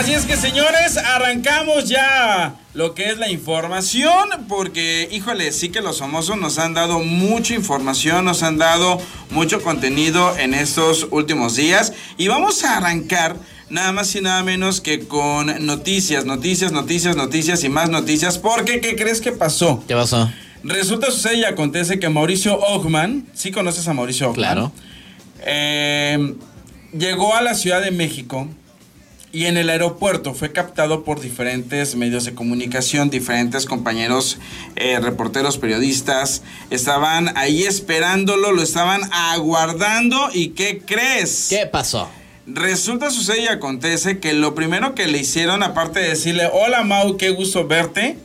Así es que señores, arrancamos ya lo que es la información, porque híjole, sí que los famosos nos han dado mucha información, nos han dado mucho contenido en estos últimos días y vamos a arrancar nada más y nada menos que con noticias, noticias, noticias, noticias y más noticias, porque ¿qué crees que pasó? ¿Qué pasó? Resulta, sucede y acontece que Mauricio Ogman, ¿sí conoces a Mauricio Ogman? Claro. Eh, llegó a la Ciudad de México y en el aeropuerto fue captado por diferentes medios de comunicación, diferentes compañeros, eh, reporteros, periodistas. Estaban ahí esperándolo, lo estaban aguardando y ¿qué crees? ¿Qué pasó? Resulta, sucede y acontece que lo primero que le hicieron, aparte de decirle, hola Mau, qué gusto verte,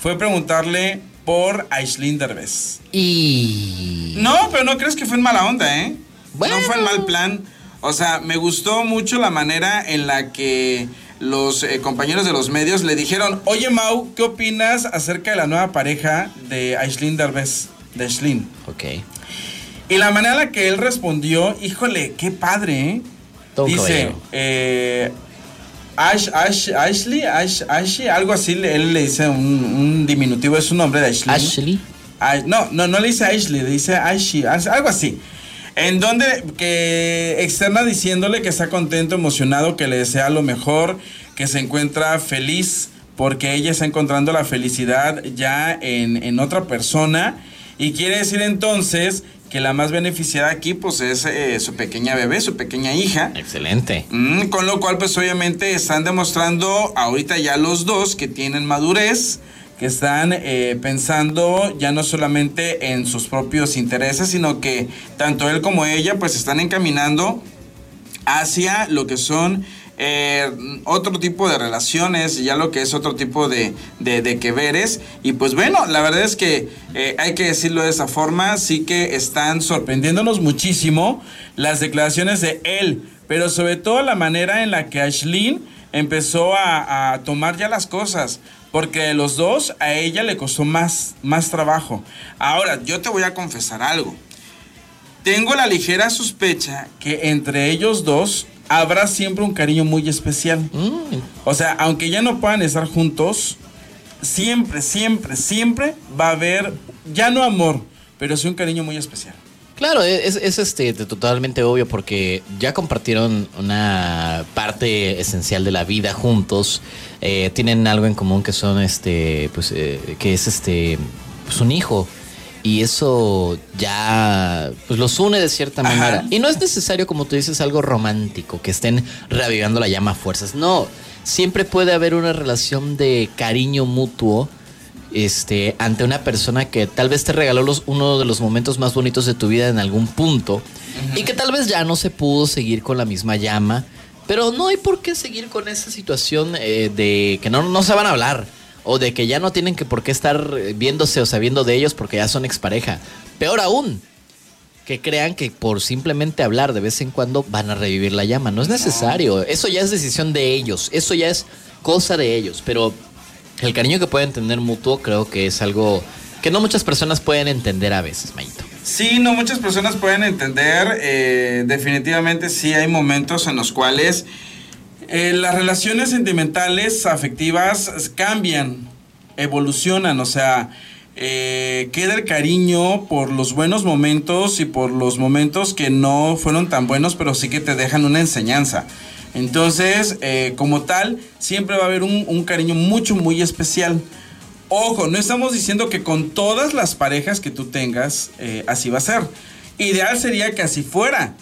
fue preguntarle por Aislinn Derbez. Y... No, pero no crees que fue en mala onda, ¿eh? Bueno. No fue en mal plan. O sea, me gustó mucho la manera en la que los eh, compañeros de los medios le dijeron, oye Mau, ¿qué opinas acerca de la nueva pareja de Aislinn Derbez? De Aislinn. Ok. Y la manera en la que él respondió, híjole, qué padre, ¿eh? Todo un Dice, eh, Ash, Ash, Ashley, Ash, Ashley, algo así, él le dice un, un diminutivo, es su nombre de Ashley. Ashley. Ay, no, no, no le dice Ashley, le dice Ashley, algo así. En donde que externa diciéndole que está contento, emocionado, que le desea lo mejor, que se encuentra feliz porque ella está encontrando la felicidad ya en, en otra persona y quiere decir entonces que la más beneficiada aquí pues es eh, su pequeña bebé, su pequeña hija. Excelente. Mm, con lo cual, pues obviamente están demostrando ahorita ya los dos que tienen madurez, que están eh, pensando ya no solamente en sus propios intereses, sino que tanto él como ella pues están encaminando hacia lo que son eh, otro tipo de relaciones, ya lo que es otro tipo de, de, de que veres. Y pues bueno, la verdad es que eh, hay que decirlo de esa forma, sí que están sorprendiéndonos muchísimo las declaraciones de él, pero sobre todo la manera en la que Ashlyn empezó a, a tomar ya las cosas. Porque de los dos a ella le costó más, más trabajo. Ahora, yo te voy a confesar algo. Tengo la ligera sospecha que entre ellos dos habrá siempre un cariño muy especial. Mm, O sea, aunque ya no puedan estar juntos, siempre, siempre, siempre va a haber, ya no amor, pero sí un cariño muy especial. Claro, es, es, este totalmente obvio porque ya compartieron una parte esencial de la vida juntos. eh, tienen algo en común que son este, pues, eh, que es este, pues un hijo. Y eso ya pues los une de cierta Ajá. manera. Y no es necesario, como tú dices, algo romántico, que estén reavivando la llama a fuerzas. No, siempre puede haber una relación de cariño mutuo este, ante una persona que tal vez te regaló los, uno de los momentos más bonitos de tu vida en algún punto y que tal vez ya no se pudo seguir con la misma llama, pero no hay por qué seguir con esa situación eh, de que no, no se van a hablar o de que ya no tienen que por qué estar viéndose o sabiendo de ellos porque ya son expareja. Peor aún, que crean que por simplemente hablar de vez en cuando van a revivir la llama. No es necesario. Eso ya es decisión de ellos. Eso ya es cosa de ellos. Pero el cariño que pueden tener mutuo creo que es algo que no muchas personas pueden entender a veces, Mayito. Sí, no muchas personas pueden entender. eh, definitivamente sí hay momentos en los cuales eh, las relaciones sentimentales, afectivas, cambian, evolucionan. O sea, eh, queda el cariño por los buenos momentos y por los momentos que no fueron tan buenos, pero sí que te dejan una enseñanza. Entonces, eh, como tal, siempre va a haber un, cariño mucho, muy especial. Ojo, no estamos diciendo que con todas las parejas que tú tengas eh, así va a ser. Ideal sería que así fuera.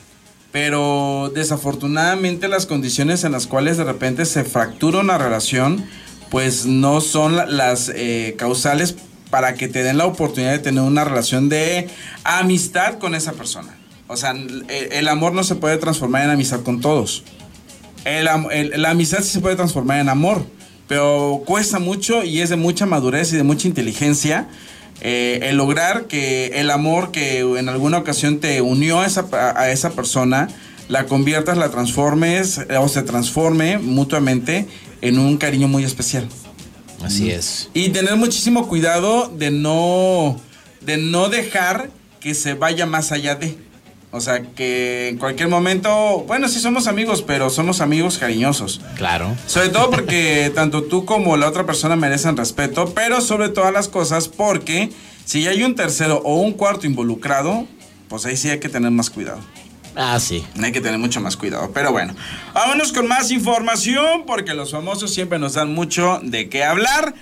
Pero desafortunadamente las condiciones en las cuales de repente se fractura una relación, pues no son la- las eh, causales para que te den la oportunidad de tener una relación de amistad con esa persona. O sea, el amor no se puede transformar en amistad con todos. El am- el- la amistad sí se puede transformar en amor, pero cuesta mucho y es de mucha madurez y de mucha inteligencia eh, el lograr que el amor que en alguna ocasión te unió a esa, a esa persona, la conviertas, la transformes eh, o se transforme mutuamente en un cariño muy especial. Así es. Y tener muchísimo cuidado de no, de no dejar que se vaya más allá de. O sea, que en cualquier momento, bueno, sí somos amigos, pero somos amigos cariñosos. Claro. Sobre todo porque tanto tú como la otra persona merecen respeto, pero sobre todas las cosas porque si hay un tercero o un cuarto involucrado, pues ahí sí hay que tener más cuidado. Ah, sí. Hay que tener mucho más cuidado. Pero bueno, vámonos con más información porque los famosos siempre nos dan mucho de qué hablar.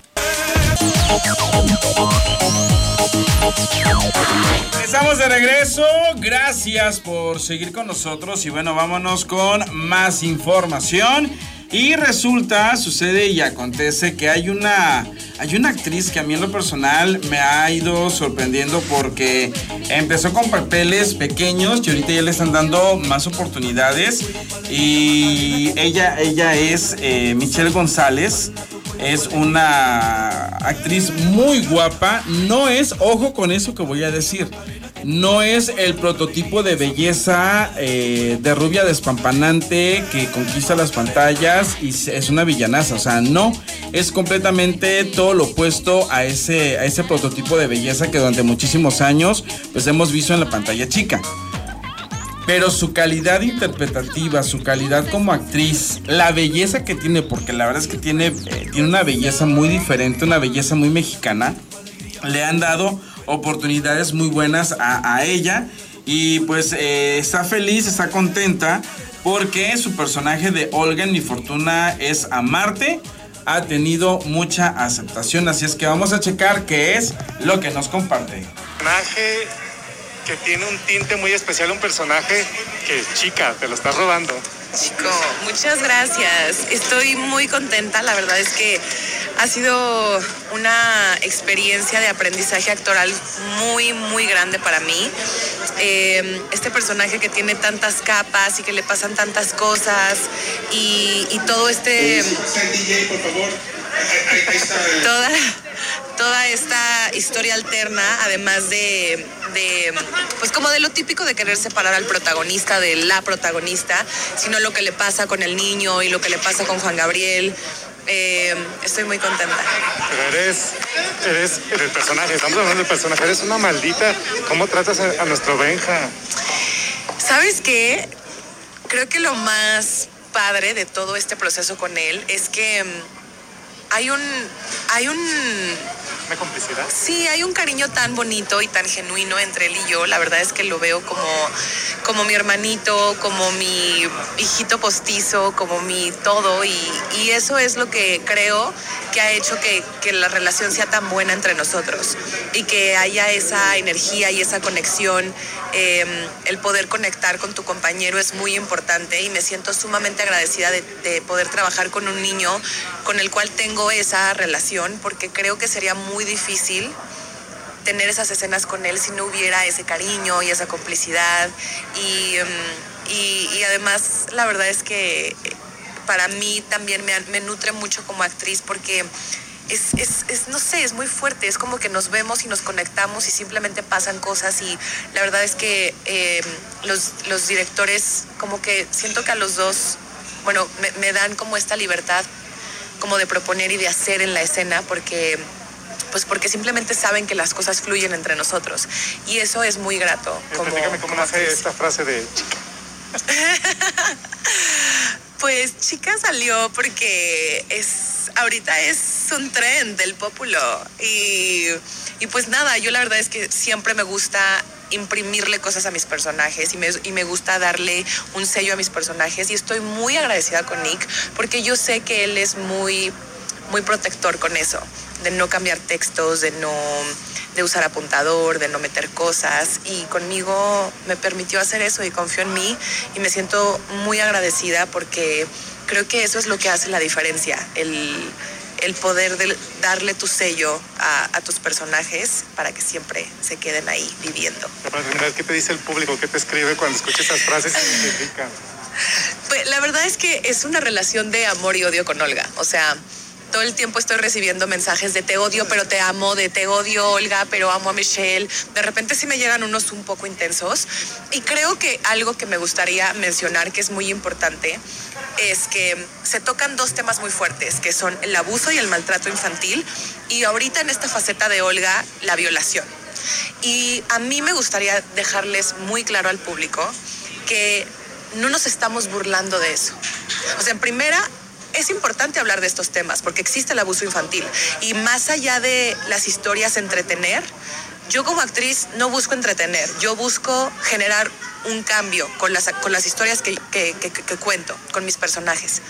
Estamos de regreso, gracias por seguir con nosotros y bueno, vámonos con más información. Y resulta, sucede y acontece que hay una, hay una actriz que a mí en lo personal me ha ido sorprendiendo porque empezó con papeles pequeños y ahorita ya le están dando más oportunidades. Y ella, ella es eh, Michelle González es una actriz muy guapa. No es, ojo con eso que voy a decir, no es el prototipo de belleza eh, de rubia despampanante que conquista las pantallas y es una villanaza. O sea, no, es completamente todo lo opuesto a ese, a ese prototipo de belleza que durante muchísimos años pues hemos visto en la pantalla chica. Pero su calidad interpretativa, su calidad como actriz, la belleza que tiene, porque la verdad es que tiene, eh, tiene una belleza muy diferente, una belleza muy mexicana, le han dado oportunidades muy buenas a, ella y pues eh, está feliz, está contenta porque su personaje de Olga en Mi Fortuna es Amarte ha tenido mucha aceptación, así es que vamos a checar qué es lo que nos comparte. Personaje que tiene un tinte muy especial, un personaje que chica, te lo estás robando. Chico, muchas gracias. Estoy muy contenta. La verdad es que ha sido una experiencia de aprendizaje actoral muy, muy grande para mí. Eh, este personaje que tiene tantas capas y que le pasan tantas cosas y, y todo este... por favor. Toda, toda esta historia alterna, además de, pues como de lo típico de querer separar al protagonista de la protagonista, sino lo que le pasa con el niño y lo que le pasa con Juan Gabriel. Eh, estoy muy contenta. Pero eres, eres el personaje, estamos hablando del personaje, eres una maldita. ¿Cómo tratas a, a nuestro Benja? ¿Sabes qué? Creo que lo más padre de todo este proceso con él es que hay un, hay un ¿Una complicidad? Sí, hay un cariño tan bonito y tan genuino entre él y yo. La verdad es que lo veo como, como mi hermanito, como mi hijito postizo, como mi todo. Y, y eso es lo que creo que ha hecho que, que, la relación sea tan buena entre nosotros y que haya esa energía y esa conexión. Eh, el poder conectar con tu compañero es muy importante y me siento sumamente agradecida de, de poder trabajar con un niño con el cual tengo esa relación porque creo que sería muy difícil tener esas escenas con él si no hubiera ese cariño y esa complicidad. Y, um, y, además, la verdad es que para mí también me, me nutre mucho como actriz porque es, es, es, no sé, es muy fuerte. Es como que nos vemos y nos conectamos y simplemente pasan cosas. Y la verdad es que eh, los, los directores, como que siento que a los dos, bueno, me, me dan como esta libertad como de proponer y de hacer en la escena porque pues porque simplemente saben que las cosas fluyen entre nosotros. Y eso es muy grato. Como, cómo como nace esta frase de chica. pues chica salió porque es ahorita es un tren del populo y, y, pues nada, yo la verdad es que siempre me gusta imprimirle cosas a mis personajes y me, y me gusta darle un sello a mis personajes y estoy muy agradecida con Nick porque yo sé que él es muy muy protector con eso, de no cambiar textos, de no de usar apuntador, de no meter cosas y conmigo me permitió hacer eso y confió en mí y me siento muy agradecida porque creo que eso es lo que hace la diferencia, el, el poder de darle tu sello a, a, tus personajes para que siempre se queden ahí viviendo. ¿Qué te dice el público? ¿Qué te escribe cuando escuchas esas frases? Pues la verdad es que es una relación de amor y odio con Olga, o sea todo el tiempo estoy recibiendo mensajes de te odio, pero te amo, de te odio, Olga, pero amo a Michelle. De repente sí me llegan unos un poco intensos. Y creo que algo que me gustaría mencionar, que es muy importante, es que se tocan dos temas muy fuertes, que son el abuso y el maltrato infantil. Y ahorita en esta faceta de Olga, la violación. Y a mí me gustaría dejarles muy claro al público que no nos estamos burlando de eso. O sea, en primera, es importante hablar de estos temas porque existe el abuso infantil y más allá de las historias entretener, yo como actriz no busco entretener, yo busco generar un cambio con las, con las historias que, que, cuento, con mis personajes.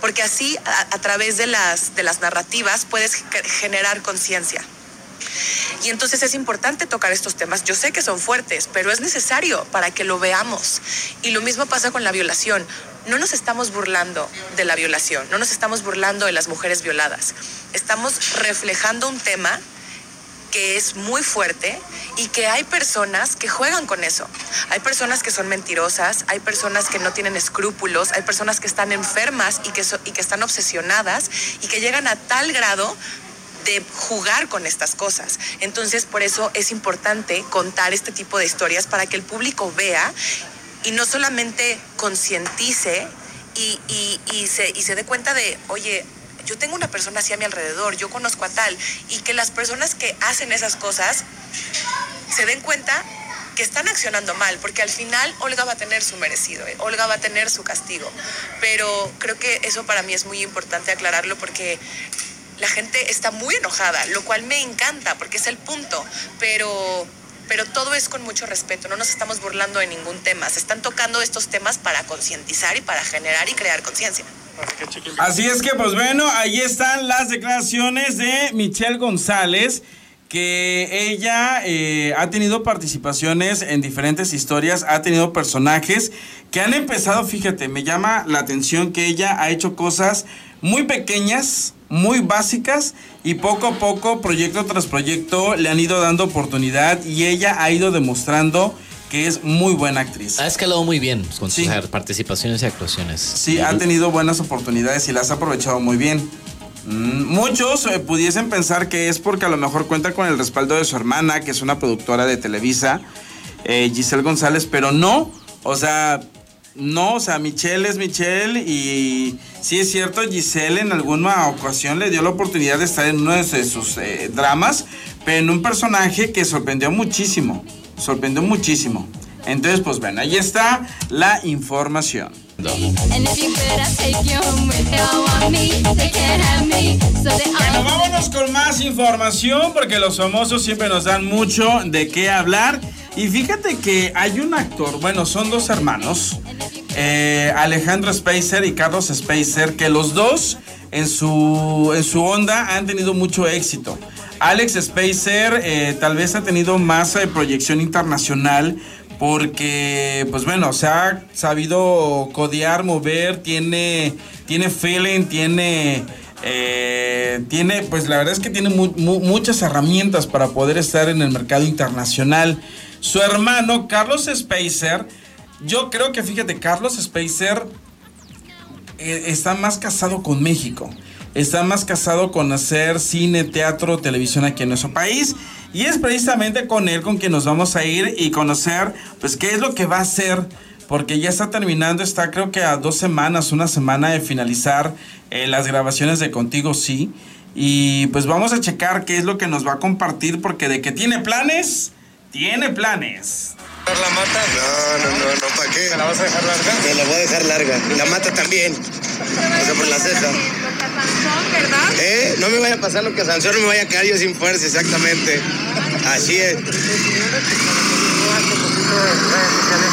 Porque así, a, a, través de las, de las narrativas, puedes generar conciencia. Y entonces es importante tocar estos temas. Yo sé que son fuertes, pero es necesario para que lo veamos. Y lo mismo pasa con la violación. No nos estamos burlando de la violación, no nos estamos burlando de las mujeres violadas. Estamos reflejando un tema que es muy fuerte y que hay personas que juegan con eso. Hay personas que son mentirosas, hay personas que no tienen escrúpulos, hay personas que están enfermas y que, y que están obsesionadas y que llegan a tal grado de jugar con estas cosas. Entonces, por eso es importante contar este tipo de historias para que el público vea y no solamente concientice y, y, se, y se dé cuenta de, oye, yo tengo una persona así a mi alrededor, yo conozco a tal, y que las personas que hacen esas cosas se den cuenta que están accionando mal, porque al final Olga va a tener su merecido, ¿eh? Olga va a tener su castigo. Pero creo que eso para mí es muy importante aclararlo porque la gente está muy enojada, lo cual me encanta porque es el punto, pero pero todo es con mucho respeto, no nos estamos burlando de ningún tema, se están tocando estos temas para concientizar y para generar y crear conciencia. Así es que, pues bueno, ahí están las declaraciones de Michelle González, que ella eh, ha tenido participaciones en diferentes historias, ha tenido personajes que han empezado, fíjate, me llama la atención que ella ha hecho cosas muy pequeñas, muy básicas y poco a poco, proyecto tras proyecto, le han ido dando oportunidad y ella ha ido demostrando que es muy buena actriz. Ha escalado muy bien con sus participaciones y actuaciones. Sí, ha tenido buenas oportunidades y las ha aprovechado muy bien. Mm, muchos eh, pudiesen pensar que es porque a lo mejor cuenta con el respaldo de su hermana, que es una productora de Televisa, eh, Giselle González, pero no, o sea, no, o sea, Michelle es Michelle y sí es cierto, Giselle en alguna ocasión le dio la oportunidad de estar en uno de sus eh, dramas, pero en un personaje que sorprendió muchísimo, sorprendió muchísimo. Entonces, pues bueno, ahí está la información. Bueno, vámonos con más información porque los famosos siempre nos dan mucho de qué hablar. Y fíjate que hay un actor, bueno, son dos hermanos, eh, Alejandro Spacer y Carlos Spacer, que los dos en su, en su onda han tenido mucho éxito. Alex Spacer eh, tal vez ha tenido más eh, proyección internacional porque, pues bueno, se ha sabido codear, mover, tiene, tiene feeling, tiene, eh, tiene, pues la verdad es que tiene mu mu muchas herramientas para poder estar en el mercado internacional. Su hermano, Carlos Spacer, yo creo que, fíjate, Carlos Spacer eh, está más casado con México. Está más casado con hacer cine, teatro, televisión aquí en nuestro país. Y es precisamente con él con quien nos vamos a ir y conocer, pues, qué es lo que va a hacer. Porque ya está terminando, está creo que a dos semanas, una semana de finalizar eh, las grabaciones de Contigo Sí. Y pues vamos a checar qué es lo que nos va a compartir, porque de que tiene planes, tiene planes. ¿La mata? No, no, no, no, ¿para qué? ¿Me la vas a dejar larga? Me la voy a dejar larga. Y la mata también. O sea, por la ceja. ¿verdad? ¿Eh? No me vaya a pasar lo que a Sansón, no me vaya a caer yo sin fuerza, exactamente. Así es.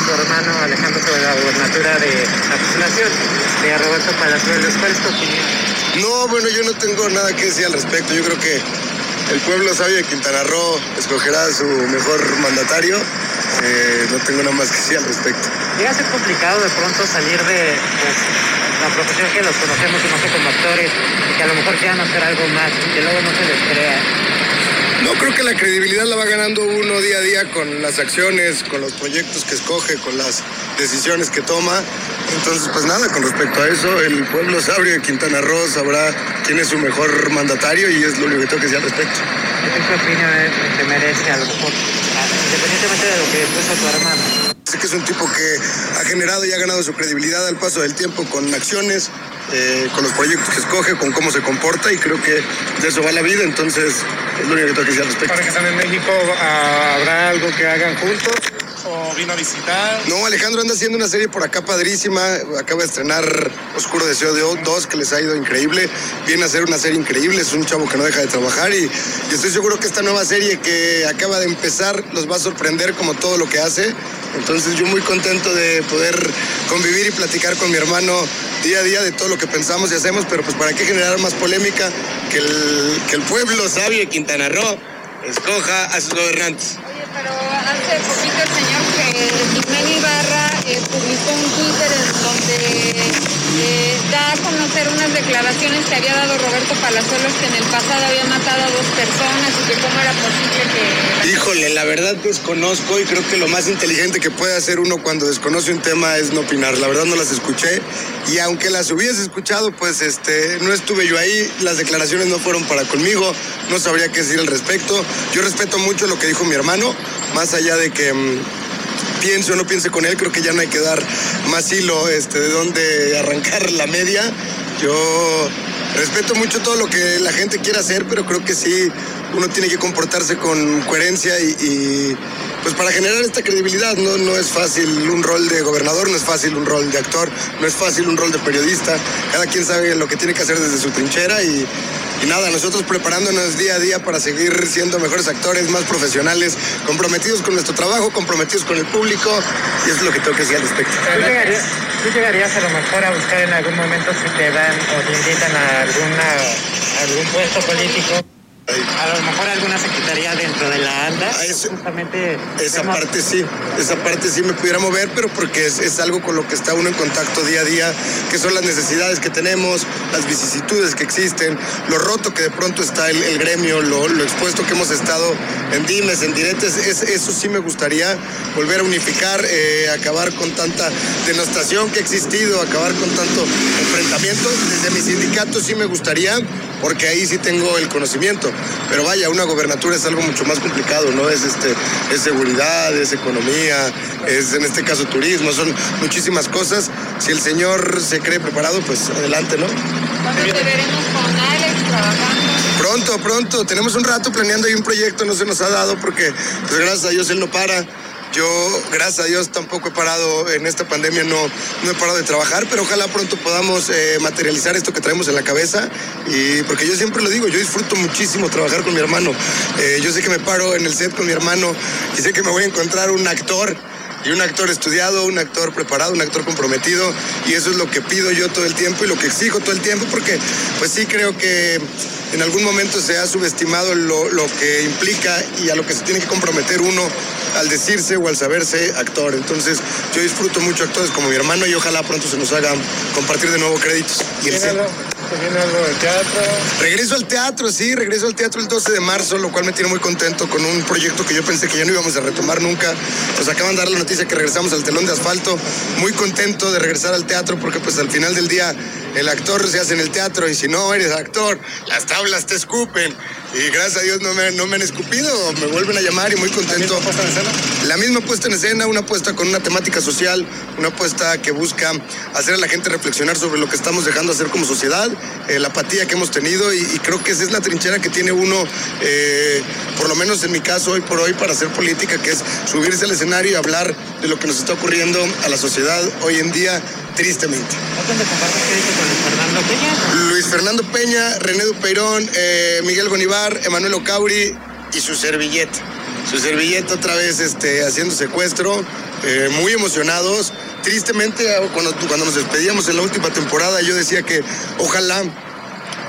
tu hermano Alejandro sobre la gubernatura de la postulación de Roberto Palazuelos. ¿Cuál es tu opinión? No, bueno, yo no tengo nada que decir al respecto. Yo creo que el pueblo sabio de Quintana Roo escogerá a su mejor mandatario. Eh, no tengo nada más que decir al respecto. Llega a ser complicado de pronto salir de pues, la profesión que los conocemos y no sé como actores, que a lo mejor quieran hacer algo más y que luego no se les crea. No, creo que la credibilidad la va ganando uno día a día con las acciones, con los proyectos que escoge, con las decisiones que toma. Entonces, pues nada, con respecto a eso, el pueblo sabio de Quintana Roo sabrá quién es su mejor mandatario y es lo único que tengo que decir al respecto. ¿Qué opinión te merece a lo mejor, independientemente de lo que puso tu hermano? Sé que es un tipo que ha generado y ha ganado su credibilidad al paso del tiempo con acciones, eh, con los proyectos que escoge, con cómo se comporta y creo que de eso va la vida, entonces es lo único que tengo que decir al respecto. Ahora que están en México, ¿habrá algo que hagan juntos? ¿O vino a visitar? No, Alejandro anda haciendo una serie por acá padrísima. Acaba de estrenar Oscuro Deseo de 2, que les ha ido increíble. Viene a hacer una serie increíble. Es un chavo que no deja de trabajar. Y, y estoy seguro que esta nueva serie que acaba de empezar los va a sorprender como todo lo que hace. Entonces, yo muy contento de poder convivir y platicar con mi hermano día a día de todo lo que pensamos y hacemos. Pero, pues, ¿para qué generar más polémica? Que el, que el pueblo sabio de Quintana Roo escoja a sus gobernantes. Pero hace poquito el señor que Jimena Ibarra eh, publicó un Twitter en donde eh, da a conocer unas declaraciones que había dado Roberto Palazuelos que en el pasado había matado a dos personas y que cómo era posible que... Híjole, la verdad desconozco y creo que lo más inteligente que puede hacer uno cuando desconoce un tema es no opinar. La verdad no las escuché y aunque las hubiese escuchado, pues este, no estuve yo ahí, las declaraciones no fueron para conmigo, no sabría qué decir al respecto. Yo respeto mucho lo que dijo mi hermano, más allá de que mm, piense o no piense con él, creo que ya no hay que dar más hilo este, de dónde arrancar la media. Yo respeto mucho todo lo que la gente quiera hacer, pero creo que sí uno tiene que comportarse con coherencia y, y, pues para generar esta credibilidad no, no es fácil un rol de gobernador, no es fácil un rol de actor, no es fácil un rol de periodista. Cada quien sabe lo que tiene que hacer desde su trinchera y, y nada, nosotros preparándonos día a día para seguir siendo mejores actores, más profesionales, comprometidos con nuestro trabajo, comprometidos con el público y eso es lo que tengo que decir al respecto. ¿Tú llegarías, tú llegarías a lo mejor a buscar en algún momento si te dan o te invitan a alguna, a algún puesto político? A lo mejor alguna secretaría dentro de la ANDA, Ah, eso- justamente... Esa hemos- parte sí, esa parte sí me pudiera mover, pero porque es, es algo con lo que está uno en contacto día a día, que son las necesidades que tenemos, las vicisitudes que existen, lo roto que de pronto está el, el gremio, lo, lo expuesto que hemos estado en dimes, en diretes, es- eso sí me gustaría volver a unificar, eh, acabar con tanta denostación que ha existido, acabar con tanto enfrentamiento. Desde mi sindicato sí me gustaría, porque ahí sí tengo el conocimiento. Pero vaya, una gobernatura es algo mucho más complicado, ¿no? Es este, es seguridad, es economía, es en este caso turismo, son muchísimas cosas. Si el señor se cree preparado, pues adelante, ¿no? ¿Cuándo te veremos con Alex trabajando? Pronto, pronto. Tenemos un rato planeando ahí un proyecto, no se nos ha dado porque, pues gracias a Dios, él no para. Yo, gracias a Dios, tampoco he parado en esta pandemia, no, no he parado de trabajar, pero ojalá pronto podamos eh, materializar esto que traemos en la cabeza. Y porque yo siempre lo digo, yo disfruto muchísimo trabajar con mi hermano. Eh, yo sé que me paro en el set con mi hermano y sé que me voy a encontrar un actor y un actor estudiado, un actor preparado, un actor comprometido y eso es lo que pido yo todo el tiempo y lo que exijo todo el tiempo porque pues sí creo que en algún momento se ha subestimado lo, lo que implica y a lo que se tiene que comprometer uno al decirse o al saberse actor. Entonces yo disfruto mucho actores como mi hermano y ojalá pronto se nos haga compartir de nuevo créditos. Y el ¿Viene set. algo, ¿Te viene algo del teatro? Regreso al teatro, sí, regreso al teatro el 12 de marzo, lo cual me tiene muy contento con un proyecto que yo pensé que ya no íbamos a retomar nunca. Nos acaban de dar la noticia que regresamos al telón de asfalto. Muy contento de regresar al teatro porque pues al final del día el actor se hace en el teatro y si no eres actor, las tablas te escupen. Y gracias a Dios no me, no me han escupido, me vuelven a llamar y muy contento. puesta en escena? La misma puesta en escena, una puesta con una temática social, una puesta que busca hacer a la gente reflexionar sobre lo que estamos dejando hacer como sociedad, eh, la apatía que hemos tenido y, y creo que esa es la trinchera que tiene uno, eh, por lo menos en mi caso hoy por hoy, para hacer política, que es subirse al escenario y hablar de lo que nos está ocurriendo a la sociedad hoy en día, tristemente. ¿No Fernando Peña? Luis Fernando Peña, René Dupeirón, eh, Miguel Gonivar, Emanuel Ocauri y su servilleta. Su servilleta otra vez este, haciendo secuestro, eh, muy emocionados. Tristemente, cuando, cuando nos despedíamos en la última temporada, yo decía que ojalá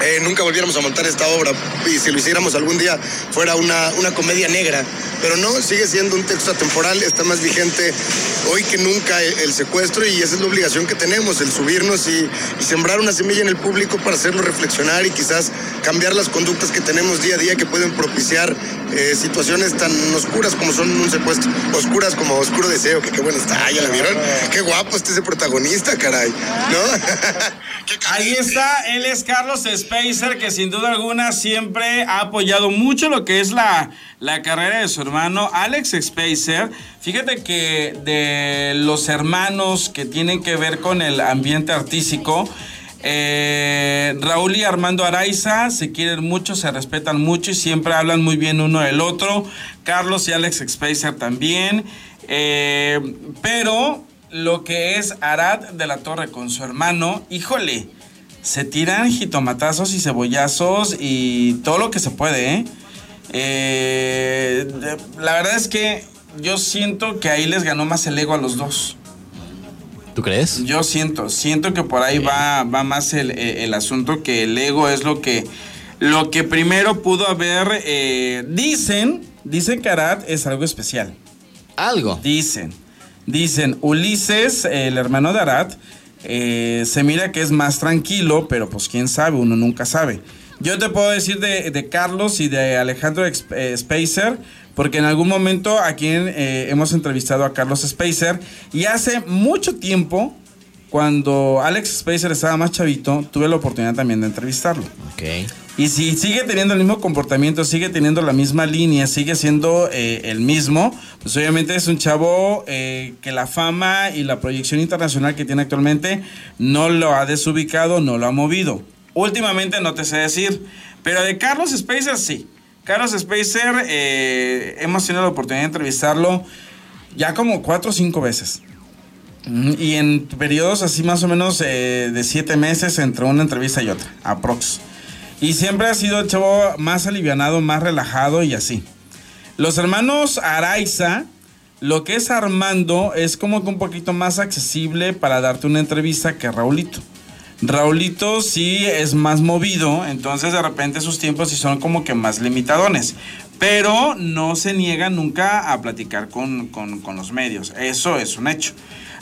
eh, nunca volviéramos a montar esta obra y si lo hiciéramos algún día fuera una, una comedia negra. Pero no, sigue siendo un texto atemporal, está más vigente hoy que nunca el, secuestro y esa es la obligación que tenemos, el subirnos y, y sembrar una semilla en el público para hacerlo reflexionar y quizás cambiar las conductas que tenemos día a día que pueden propiciar eh, situaciones tan oscuras como son un secuestro, oscuras como Oscuro Deseo, que qué bueno está, ya la vieron, qué guapo está ese protagonista, caray, ¿no? Ahí está, él es Carlos Spacer, que sin duda alguna siempre ha apoyado mucho lo que es la, la carrera de su hermano Alex Spacer. Fíjate que de los hermanos que tienen que ver con el ambiente artístico, Eh, Raúl y Armando Araiza se quieren mucho, se respetan mucho y siempre hablan muy bien uno del otro. Carlos y Alex Spacer también. Eh, pero lo que es Arad de la Torre con su hermano, híjole, se tiran jitomatazos y cebollazos y todo lo que se puede, ¿eh? Eh, la verdad es que yo siento que ahí les ganó más el ego a los dos. ¿Tú crees? Yo siento, siento que por ahí va, va más el, el- asunto que el ego es lo que, lo que primero pudo haber. eh, dicen, dicen que Arad es algo especial. Algo. Dicen, dicen, Ulises, el hermano de Arad, eh, se mira que es más tranquilo, pero pues quién sabe, uno nunca sabe. Yo te puedo decir de, de Carlos y de Alejandro eh, Spacer, porque en algún momento aquí eh, hemos entrevistado a Carlos Spacer y hace mucho tiempo, cuando Alex Spacer estaba más chavito, tuve la oportunidad también de entrevistarlo. Ok. Y si sigue teniendo el mismo comportamiento, sigue teniendo la misma línea, sigue siendo eh, el mismo, pues obviamente es un chavo eh, que la fama y la proyección internacional que tiene actualmente no lo ha desubicado, no lo ha movido. Últimamente no te sé decir, pero de Carlos Spacer sí. Carlos Spacer, eh, hemos tenido la oportunidad de entrevistarlo ya como cuatro o cinco veces. Mm, Y en periodos así más o menos eh, de siete meses entre una entrevista y otra, aprox. Y siempre ha sido el chavo más alivianado, más relajado y así. Los hermanos Araiza, lo que es Armando es como que un poquito más accesible para darte una entrevista que Raulito. Raulito sí es más movido, entonces de repente sus tiempos sí son como que más limitadones. Pero no se niega nunca a platicar con, con- con los medios. Eso es un hecho.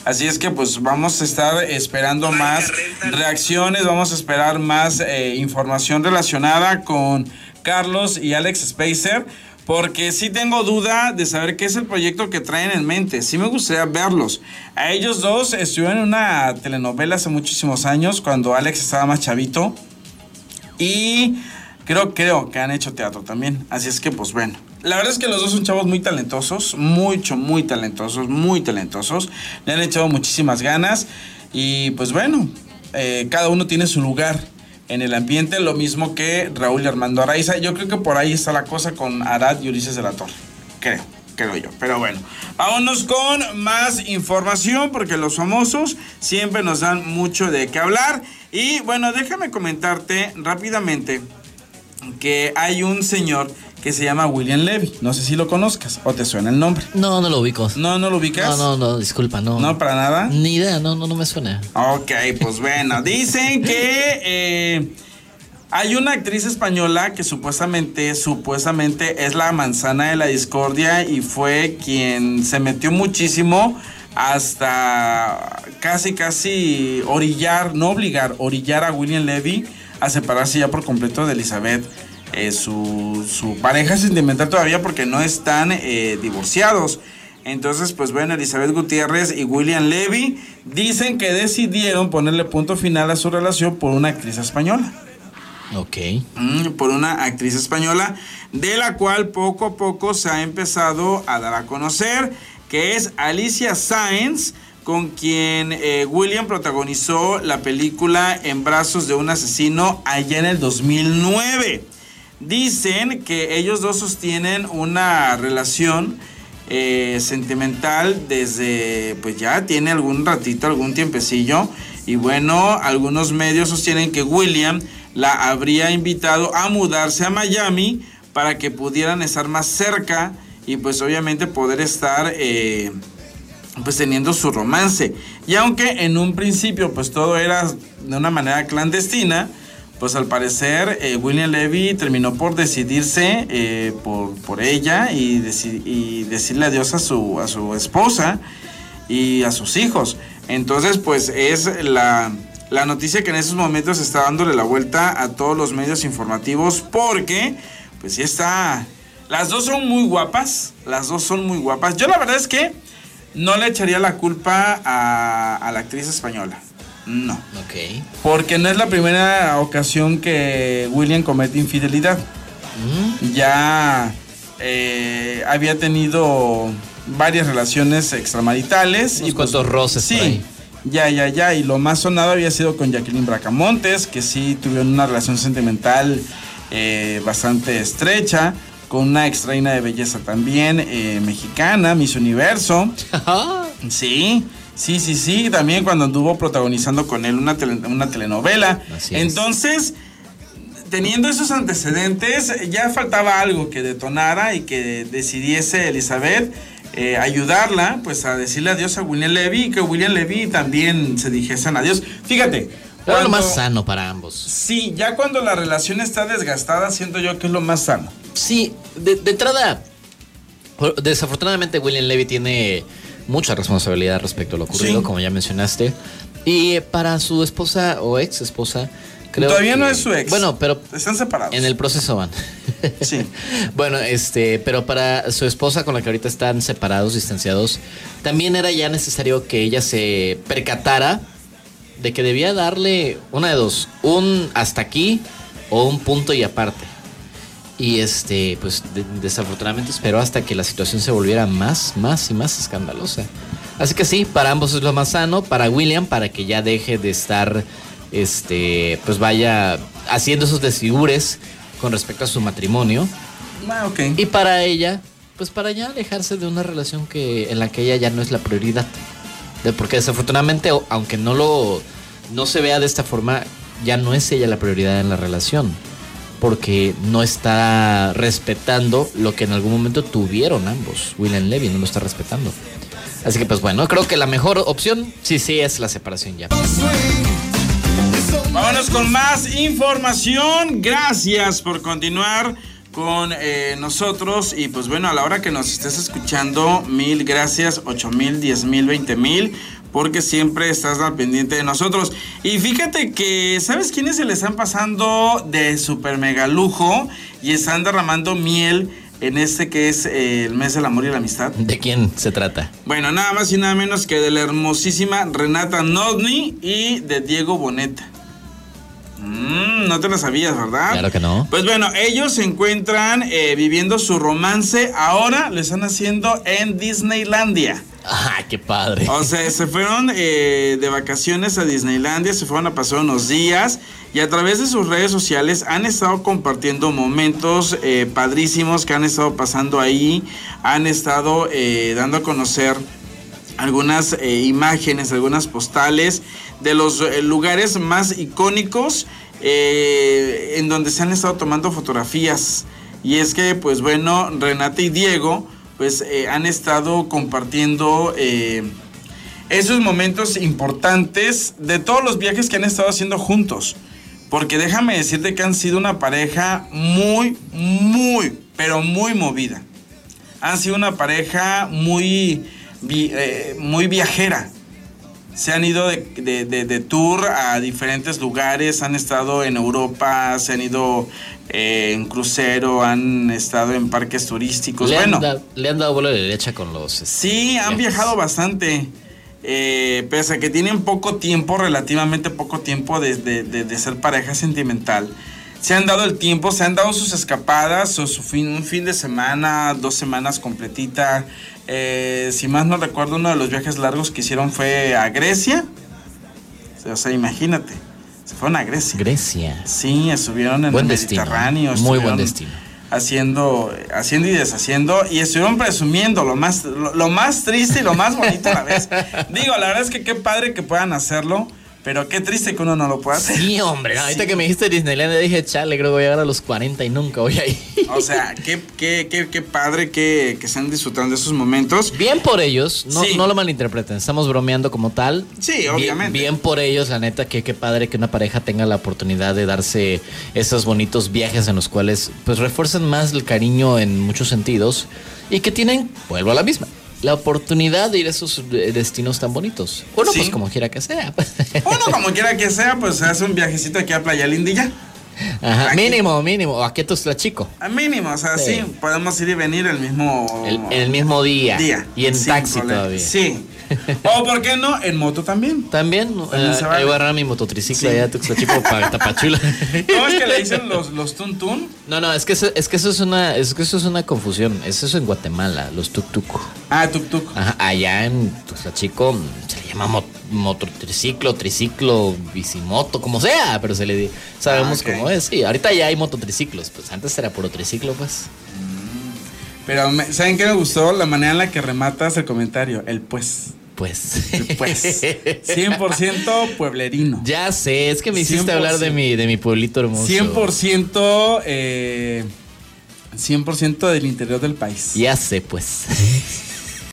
Así es que pues vamos a estar esperando más reacciones, vamos a esperar más eh, información relacionada con Carlos y Alex Spacer, porque sí tengo duda de saber qué es el proyecto que traen en mente. Sí me gustaría verlos. A ellos dos estuvieron en una telenovela hace muchísimos años, cuando Alex estaba más chavito. Y creo, creo que han hecho teatro también. Así es que, pues bueno. La verdad es que los dos son chavos muy talentosos, mucho, muy talentosos, muy talentosos. Le han echado muchísimas ganas. Y pues bueno, eh, cada uno tiene su lugar en el ambiente, lo mismo que Raúl y Armando Araiza. Yo creo que por ahí está la cosa con Arad y Ulises de la Torre. Creo, creo yo. Pero bueno, vámonos con más información porque los famosos siempre nos dan mucho de qué hablar. Y bueno, déjame comentarte rápidamente que hay un señor que se llama William Levy. No sé si lo conozcas o te suena el nombre. No, no lo ubico. No, no lo ubicas. No, no, no, disculpa, no. No, para nada. Ni idea, no, no, no me suena. Ok, pues bueno, dicen que eh, hay una actriz española que supuestamente, supuestamente es la manzana de la discordia y fue quien se metió muchísimo hasta casi, casi orillar, no obligar, orillar a William Levy a separarse ya por completo de Elizabeth. Eh, su, su pareja sentimental todavía porque no están eh, divorciados. Entonces, pues bueno, Elizabeth Gutiérrez y William Levy dicen que decidieron ponerle punto final a su relación por una actriz española. Ok. Mm, por una actriz española, de la cual poco a poco se ha empezado a dar a conocer, que es Alicia Sáenz, con quien eh, William protagonizó la película En brazos de un asesino allá en el 2009. Dicen que ellos dos sostienen una relación eh, sentimental desde, pues ya tiene algún ratito, algún tiempecillo. Y bueno, algunos medios sostienen que William la habría invitado a mudarse a Miami para que pudieran estar más cerca y pues obviamente poder estar eh, pues teniendo su romance. Y aunque en un principio pues todo era de una manera clandestina, pues al parecer eh, William Levy terminó por decidirse eh, por, por ella y, deci- y decirle adiós a su, a su esposa y a sus hijos. Entonces pues es la, la noticia que en esos momentos está dándole la vuelta a todos los medios informativos porque pues sí está... Las dos son muy guapas, las dos son muy guapas. Yo la verdad es que no le echaría la culpa a, a la actriz española. No. Ok. Porque no es la primera ocasión que William comete infidelidad. Mm, Ya eh, había tenido varias relaciones extramaritales. Unos cuantos roces Sí. por ahí. Ya, ya, ya. Y lo más sonado había sido con Jacqueline Bracamontes, que sí tuvieron una relación sentimental eh, bastante estrecha, con una extraína de belleza también eh, mexicana, Miss Universo. Sí, sí, sí, sí. También cuando anduvo protagonizando con él una, tele- una telenovela. Así es. Entonces, teniendo esos antecedentes, ya faltaba algo que detonara y que decidiese Elizabeth eh, ayudarla, pues a decirle adiós a William Levy y que William Levy también se dijesen adiós. Fíjate. Era lo cuando- más sano para ambos. Sí, ya cuando la relación está desgastada, siento yo que es lo más sano. Sí, de, de entrada, desafortunadamente William Levy tiene mucha responsabilidad respecto a lo ocurrido, Sí. como ya mencionaste. Y para su esposa o ex esposa, creo Todavía que- no es su ex. Bueno, pero Están separados. en el proceso van. Sí. bueno, este, pero para su esposa con la que ahorita están separados, distanciados, también era ya necesario que ella se percatara de que debía darle una de dos, un hasta aquí o un punto y aparte. Y este, pues de- desafortunadamente esperó hasta que la situación se volviera más, más y más escandalosa. Así que sí, para ambos es lo más sano, para William, para que ya deje de estar, este, pues vaya haciendo esos desfigures con respecto a su matrimonio. Ah, ok. Y para ella, pues para ya alejarse de una relación que en la que ella ya no es la prioridad. De- porque desafortunadamente, aunque no lo no se vea de esta forma, ya no es ella la prioridad en la relación. Porque no está respetando lo que en algún momento tuvieron ambos. William Levy no lo está respetando. Así que pues bueno, creo que la mejor opción sí, sí es la separación ya. Vámonos con más información. Gracias por continuar con eh, nosotros. Y pues bueno, a la hora que nos estés escuchando, mil gracias, ocho mil, diez mil, veinte mil. Porque siempre estás al pendiente de nosotros. Y fíjate que, ¿sabes quiénes se le están pasando de super mega lujo? Y están derramando miel en este que es eh, el mes del amor y la amistad. ¿De quién se trata? Bueno, nada más y nada menos que de la hermosísima Renata Nodni y de Diego Boneta. Mm, no te lo sabías, ¿verdad? Claro que no. Pues bueno, ellos se encuentran eh, viviendo su romance. Ahora lo están haciendo en Disneylandia. ¡Ah, qué padre! O sea, se fueron eh, de vacaciones a Disneylandia, se fueron a pasar unos días y a través de sus redes sociales han estado compartiendo momentos eh, padrísimos que han estado pasando ahí, han estado eh, dando a conocer algunas eh, imágenes, algunas postales de los lugares más icónicos en donde se han estado tomando fotografías. Y es que, pues bueno, Renata y Diego, pues eh, han estado compartiendo eh, esos momentos importantes de todos los viajes que han estado haciendo juntos. Porque déjame decirte que han sido una pareja muy, muy, pero muy movida. Han sido una pareja muy, eh, muy viajera. Se han ido de, de- de- de tour a diferentes lugares, han estado en Europa, se han ido eh, en crucero, han estado en parques turísticos. Le, bueno, han da- le han dado vuelo de derecha con los... este, Sí, han viajado bastante. Eh, pese a que tienen poco tiempo, relativamente poco tiempo de, de- de- de ser pareja sentimental. Se han dado el tiempo, se han dado sus escapadas, o su fin, un fin de semana, dos semanas completita. Eh, si más no recuerdo, uno de los viajes largos que hicieron fue a Grecia. O sea, imagínate, fueron a Grecia. Grecia. Sí, estuvieron en Buen el destino, Mediterráneo. muy buen destino. Haciendo, haciendo y deshaciendo y estuvieron presumiendo lo más, lo, lo más triste y lo más bonito a la vez. Digo, la verdad es que qué padre que puedan hacerlo, pero qué triste que uno no lo pueda hacer. Sí, hombre. no, ahorita Sí. que me dijiste Disneyland, dije, chale, creo que voy a llegar a los 40 y nunca voy a ir. O sea, qué, qué, qué, qué padre que, que estén disfrutando de esos momentos. Bien por ellos, no, Sí. no lo malinterpreten, estamos bromeando como tal. Sí, Bien- obviamente. Bien, por ellos, la neta, que qué padre que una pareja tenga la oportunidad de darse esos bonitos viajes en los cuales pues refuerzan más el cariño en muchos sentidos y que tienen, vuelvo a la misma, la oportunidad de ir a esos eh, destinos tan bonitos. Bueno, Sí. pues como quiera que sea. Uno, como quiera que sea, pues hace un viajecito aquí a Playa Linda y ya. Ajá, Aquí. mínimo, mínimo. Aquí la chico. A mínimo, o sea, sí. Sí. podemos ir y venir el mismo El, el mismo día. día. Y en taxi problema. todavía. Sí. o, ¿por qué no? En moto también. También, También eh, vale. ahí voy a agarrar mi mototriciclo Sí. allá a Tuxtlachipo para Tapachula. ¿Cómo es que le dicen los, los tuntún? No, no, es que eso, es que eso es una, es que eso es una confusión. Es eso en Guatemala, los tuk-tuk. Ah, tuk tuk. Ajá, allá en Tuxtlachico se le llama mo- mototriciclo, triciclo, bicimoto, como sea, pero se le di- sabemos Ah, cómo es. Sí, ahorita ya hay mototriciclos, pues antes era puro triciclo, pues. Pero, me- ¿saben qué me gustó? La manera en la que rematas el comentario. El pues. Pues. El pues. 100% pueblerino. ya sé, es que me hiciste 100%. hablar de mi, de mi pueblito hermoso. 100%, eh, 100% del interior del país. Ya sé, pues.